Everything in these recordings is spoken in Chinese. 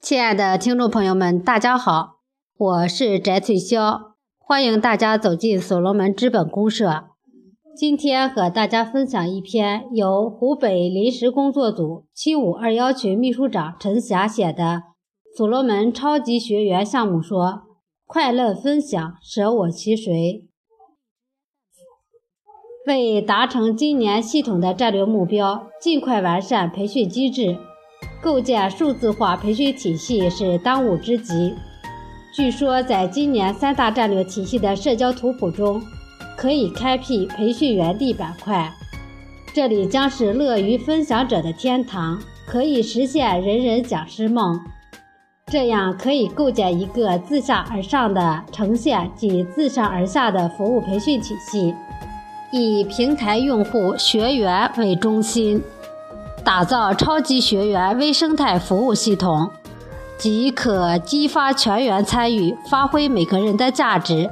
亲爱的听众朋友们，大家好，我是翟翠霄，欢迎大家走进所罗门资本公社。今天和大家分享一篇由湖北临时工作组七五二幺群秘书长陈霞写的《所罗门超级学员项目说》，快乐分享，舍我其谁。为达成今年系统的战略目标，尽快完善培训机制。构建数字化培训体系是当务之急。据说，在今年三大战略体系的社交图谱中，可以开辟培训园地板块，这里将是乐于分享者的天堂，可以实现人人讲师梦。这样可以构建一个自下而上的呈现及自上而下的服务培训体系，以平台用户学员为中心。打造超级学员微生态服务系统，即可激发全员参与，发挥每个人的价值。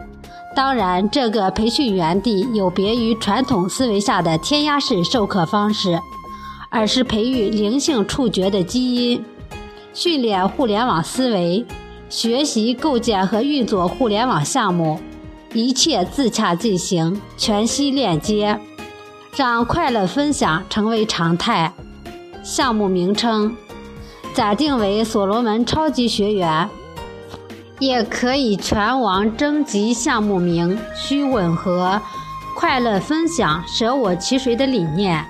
当然，这个培训园地有别于传统思维下的填鸭式授课方式，而是培育灵性触觉的基因，训练互联网思维，学习构建和运作互联网项目，一切自洽进行，全息链接，让快乐分享成为常态。项目名称暂定为所罗门超级学员，也可以全网征集项目名，需吻合快乐分享、舍我其谁的理念。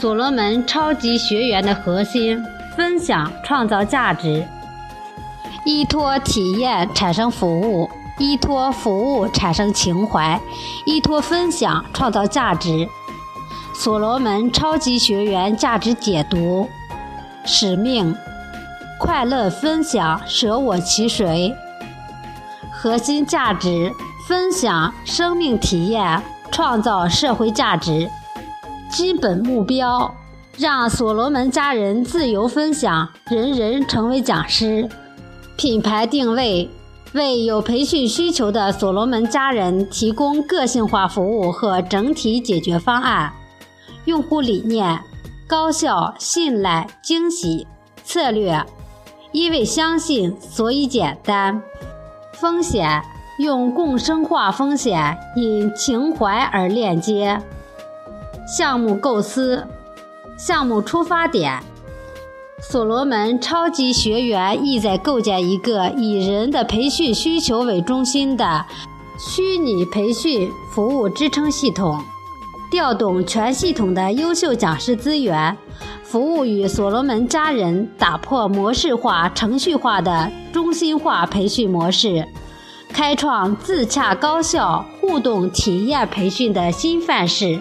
所罗门超级学员的核心：分享创造价值，依托体验产生服务，依托服务产生情怀，依托分享创造价值。所罗门超级学员价值解读：使命，快乐分享，舍我其谁。核心价值，分享生命体验，创造社会价值。基本目标，让所罗门家人自由分享，人人成为讲师。品牌定位，为有培训需求的所罗门家人提供个性化服务和整体解决方案。用户理念：高效、信赖、惊喜。策略：因为相信，所以简单。风险：用共生化风险，因情怀而链接。项目构思：项目出发点：所罗门超级学员意在构建一个以人的培训需求为中心的虚拟培训服务支撑系统。调动全系统的优秀讲师资源，服务于所罗门家人，打破模式化、程序化的中心化培训模式，开创自洽、高效、互动体验培训的新范式。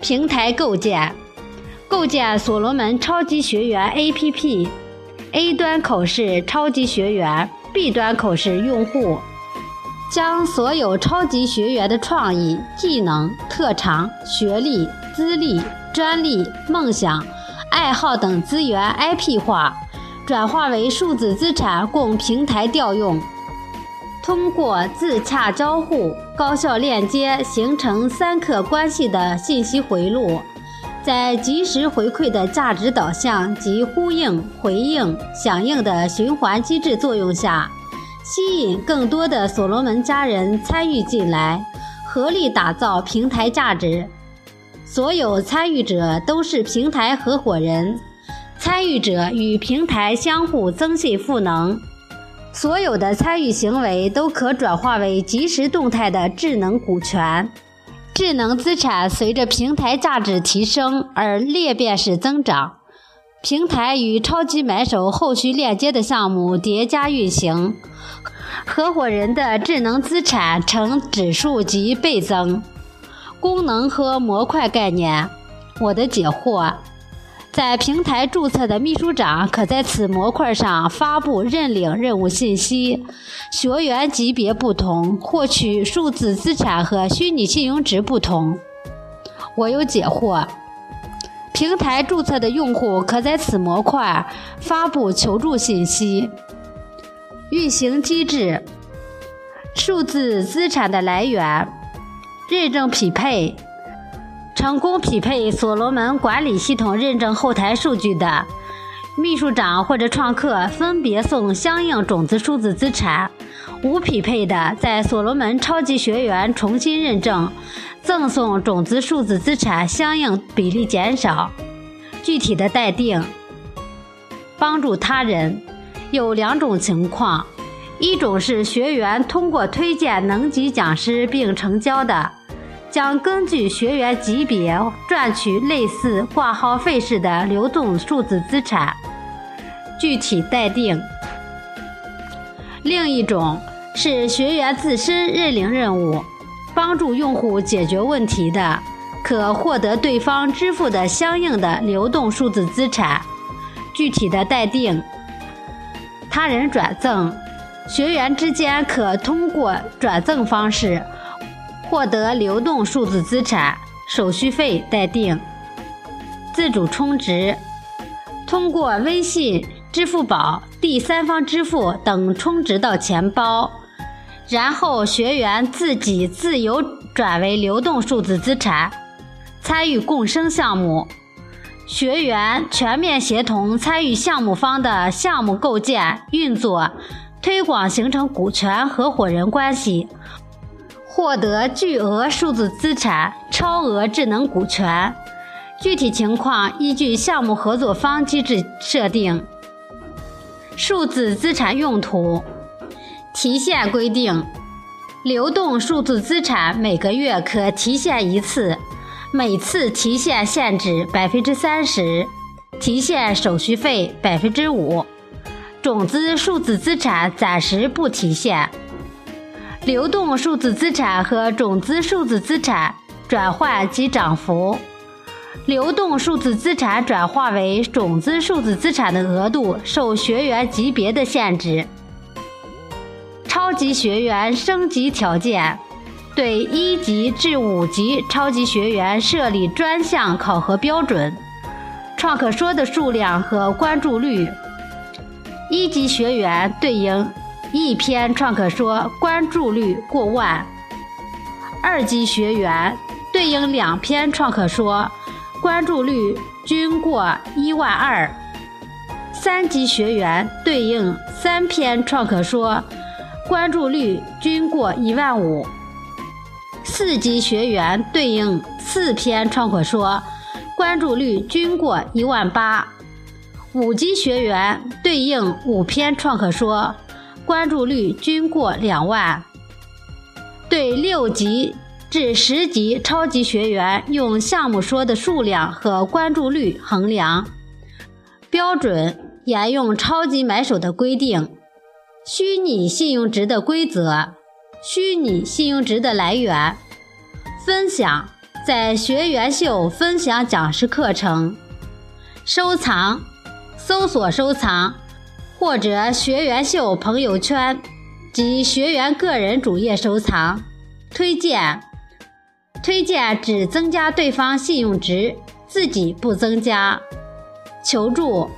平台构建：构建所罗门超级学员 APP，A 端口是超级学员，B 端口是用户。将所有超级学员的创意、技能、特长、学历、资历、专利、梦想、爱好等资源 IP 化，转化为数字资产供平台调用。通过自洽交互、高效链接，形成三客关系的信息回路，在及时回馈的价值导向及呼应、回应、响应的循环机制作用下。吸引更多的所罗门家人参与进来，合力打造平台价值。所有参与者都是平台合伙人，参与者与平台相互增信赋能。所有的参与行为都可转化为即时动态的智能股权，智能资产随着平台价值提升而裂变式增长。平台与超级买手后续链接的项目叠加运行。合伙人的智能资产呈指数级倍增，功能和模块概念。我的解惑：在平台注册的秘书长可在此模块上发布认领任务信息，学员级别不同，获取数字资产和虚拟信用值不同。我有解惑：平台注册的用户可在此模块发布求助信息。运行机制：数字资产的来源，认证匹配，成功匹配所罗门管理系统认证后台数据的，秘书长或者创客分别送相应种子数字资产，无匹配的，在所罗门超级学员重新认证，赠送种子数字资产相应比例减少。具体的待定。帮助他人有两种情况，一种是学员通过推荐能级讲师并成交的。将根据学员级别赚取类似挂号费式的流动数字资产，具体待定。另一种是学员自身认领任务，帮助用户解决问题的，可获得对方支付的相应的流动数字资产，具体的待定。他人转赠，学员之间可通过转赠方式。获得流动数字资产，手续费待定。自主充值，通过微信、支付宝、第三方支付等充值到钱包，然后学员自己自由转为流动数字资产。参与共生项目，学员全面协同参与项目方的项目构建、运作、推广，形成股权合伙人关系。获得巨额数字资产、超额智能股权，具体情况依据项目合作方机制设定。数字资产用途提现规定：流动数字资产每个月可提现一次，每次提现限制百分之三十，提现手续费百分之五。种子数字资产暂时不提现。流动数字资产和种子数字资产转换及涨幅，流动数字资产转化为种子数字资产的额度受学员级别的限制。超级学员升级条件：对一级至五级超级学员设立专项考核标准，创客说的数量和关注率。一级学员对应。一篇创客说关注率过万，二级学员对应两篇创客说关注率均过一万二，三级学员对应三篇创客说关注率均过一万五，四级学员对应四篇创客说关注率均过一万八，五级学员对应五篇创客说。关注率均过两万。对六级至十级超级学员用项目说的数量和关注率衡量标准沿用超级买手的规定。虚拟信用值的规则。虚拟信用值的来源。分享在学员秀分享讲师课程。收藏搜索收藏。或者学员秀朋友圈及学员个人主页收藏，推荐，推荐只增加对方信用值，自己不增加。求助，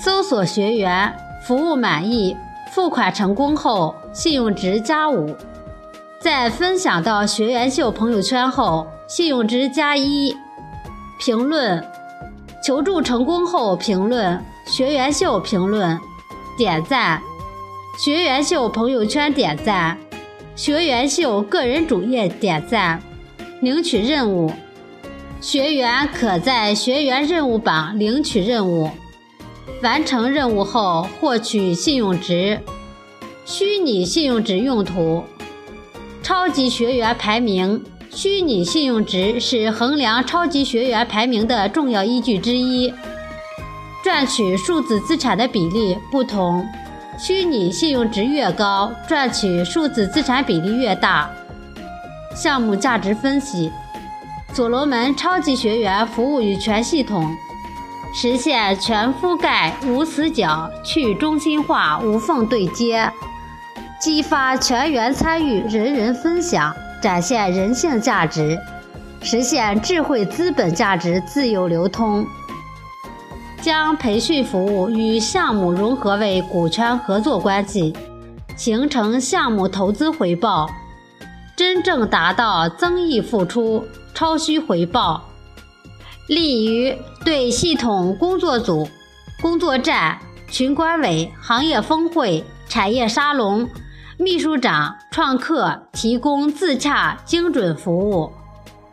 搜索学员，服务满意，付款成功后，信用值加五。在分享到学员秀朋友圈后，信用值加一。评论，求助成功后评论学员秀评论。点赞，学员秀朋友圈点赞，学员秀个人主页点赞，领取任务，学员可在学员任务榜领取任务，完成任务后获取信用值。虚拟信用值用途，超级学员排名，虚拟信用值是衡量超级学员排名的重要依据之一。赚取数字资产的比例不同，虚拟信用值越高，赚取数字资产比例越大。项目价值分析：所罗门超级学员服务与全系统，实现全覆盖、无死角、去中心化、无缝对接，激发全员参与、人人分享，展现人性价值，实现智慧资本价值自由流通。将培训服务与项目融合为股权合作关系，形成项目投资回报，真正达到增益付出、超需回报。利于对系统工作组、工作站、群管委、行业峰会、产业沙龙，秘书长、创客提供自洽精准服务。